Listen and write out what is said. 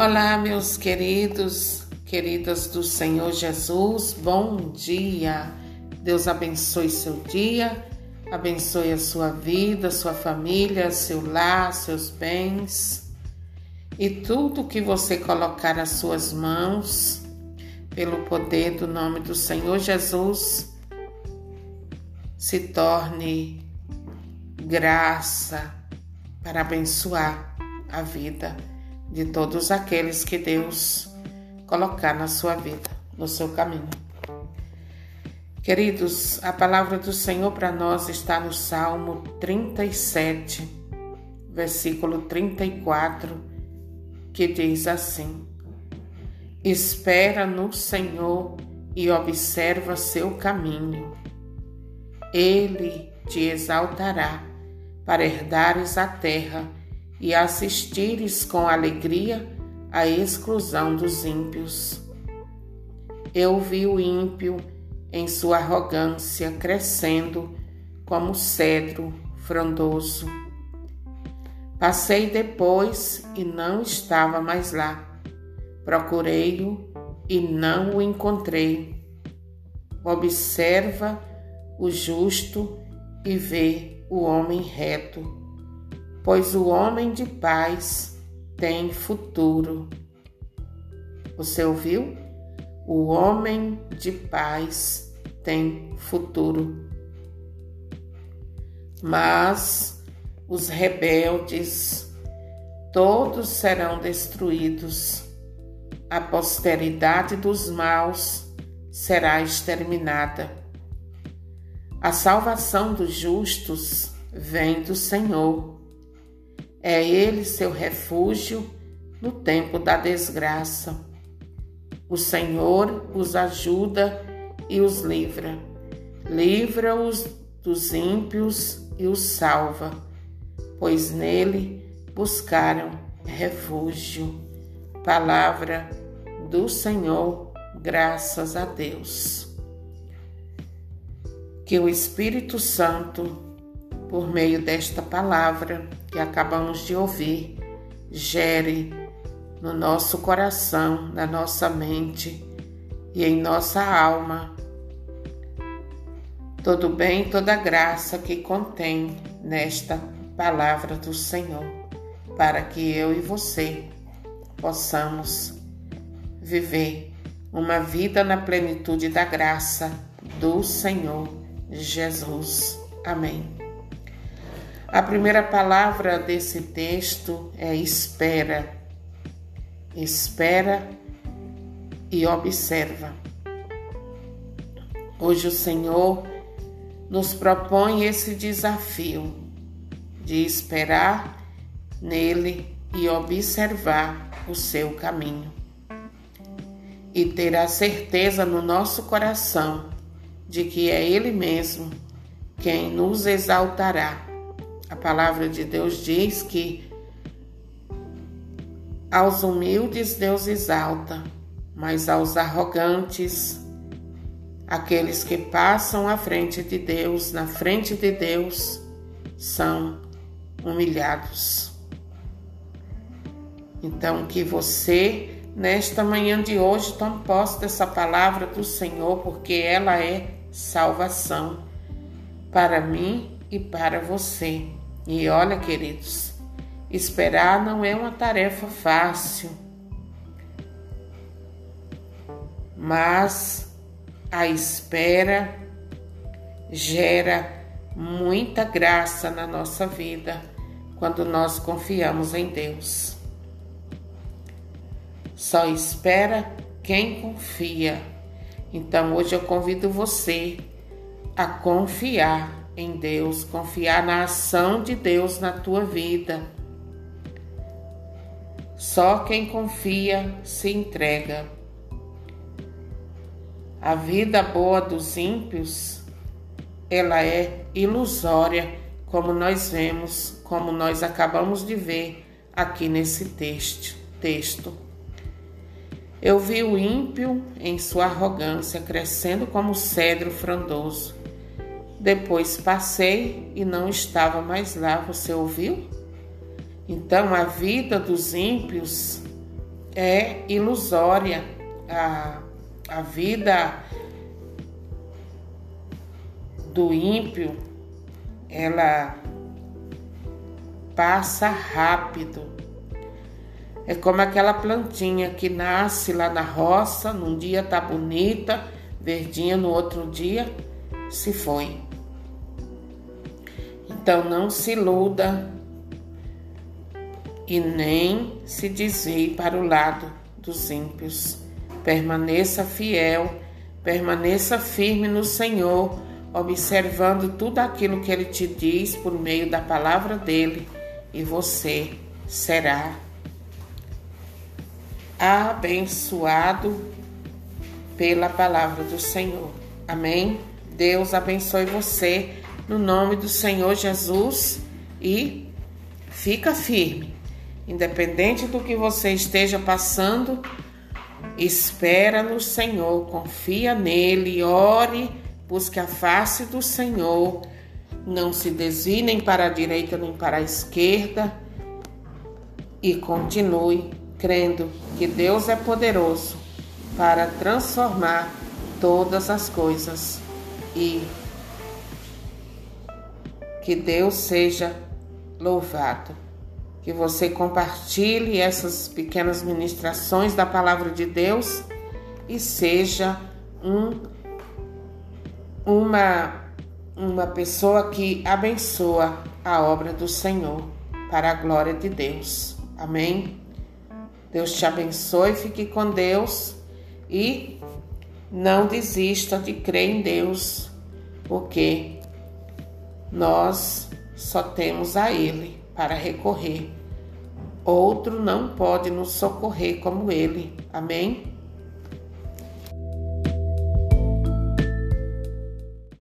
Olá, meus queridos, queridas do Senhor Jesus, bom dia. Deus abençoe seu dia, abençoe a sua vida, sua família, seu lar, seus bens e tudo que você colocar às suas mãos, pelo poder do nome do Senhor Jesus, se torne graça para abençoar a vida de todos aqueles que Deus colocar na sua vida, no seu caminho. Queridos, a palavra do Senhor para nós está no Salmo 37, versículo 34, que diz assim: Espera no Senhor e observa seu caminho. Ele te exaltará para herdares a terra e assistires com alegria a exclusão dos ímpios. Eu vi o ímpio em sua arrogância crescendo como cedro frondoso. Passei depois e não estava mais lá. Procurei-o e não o encontrei. Observa o justo e vê o homem reto pois o homem de paz tem futuro. Você ouviu? O homem de paz tem futuro. Mas os rebeldes todos serão destruídos. A posteridade dos maus será exterminada. A salvação dos justos vem do Senhor é Ele seu refúgio no tempo da desgraça. O Senhor os ajuda e os livra. Livra-os dos ímpios e os salva, pois nele buscaram refúgio. Palavra do Senhor, graças a Deus. Que o Espírito Santo por meio desta palavra que acabamos de ouvir, gere no nosso coração, na nossa mente e em nossa alma todo bem, toda graça que contém nesta palavra do Senhor, para que eu e você possamos viver uma vida na plenitude da graça do Senhor Jesus. Amém. A primeira palavra desse texto é espera. Espera e observa. Hoje o Senhor nos propõe esse desafio de esperar nele e observar o seu caminho. E ter a certeza no nosso coração de que é Ele mesmo quem nos exaltará a palavra de Deus diz que aos humildes Deus exalta, mas aos arrogantes, aqueles que passam à frente de Deus, na frente de Deus, são humilhados. Então, que você, nesta manhã de hoje, tome posse dessa palavra do Senhor, porque ela é salvação para mim e para você. E olha, queridos, esperar não é uma tarefa fácil, mas a espera gera muita graça na nossa vida quando nós confiamos em Deus. Só espera quem confia. Então hoje eu convido você a confiar em Deus, confiar na ação de Deus na tua vida. Só quem confia se entrega. A vida boa dos ímpios, ela é ilusória, como nós vemos, como nós acabamos de ver aqui nesse texto. texto. Eu vi o ímpio em sua arrogância crescendo como cedro frondoso depois passei e não estava mais lá, você ouviu? Então a vida dos ímpios é ilusória. A, a vida do ímpio, ela passa rápido. É como aquela plantinha que nasce lá na roça, num dia tá bonita, verdinha, no outro dia se foi. Então não se iluda e nem se desvie para o lado dos ímpios. Permaneça fiel, permaneça firme no Senhor, observando tudo aquilo que Ele te diz por meio da palavra dele, e você será abençoado pela palavra do Senhor. Amém? Deus abençoe você no nome do Senhor Jesus e fica firme. Independente do que você esteja passando, espera no Senhor, confia nele, ore, busque a face do Senhor. Não se desvie nem para a direita nem para a esquerda e continue crendo que Deus é poderoso para transformar todas as coisas e que Deus seja louvado. Que você compartilhe essas pequenas ministrações da palavra de Deus e seja um, uma, uma pessoa que abençoa a obra do Senhor para a glória de Deus. Amém? Deus te abençoe, fique com Deus e não desista de crer em Deus, porque nós só temos a Ele para recorrer. Outro não pode nos socorrer como Ele. Amém?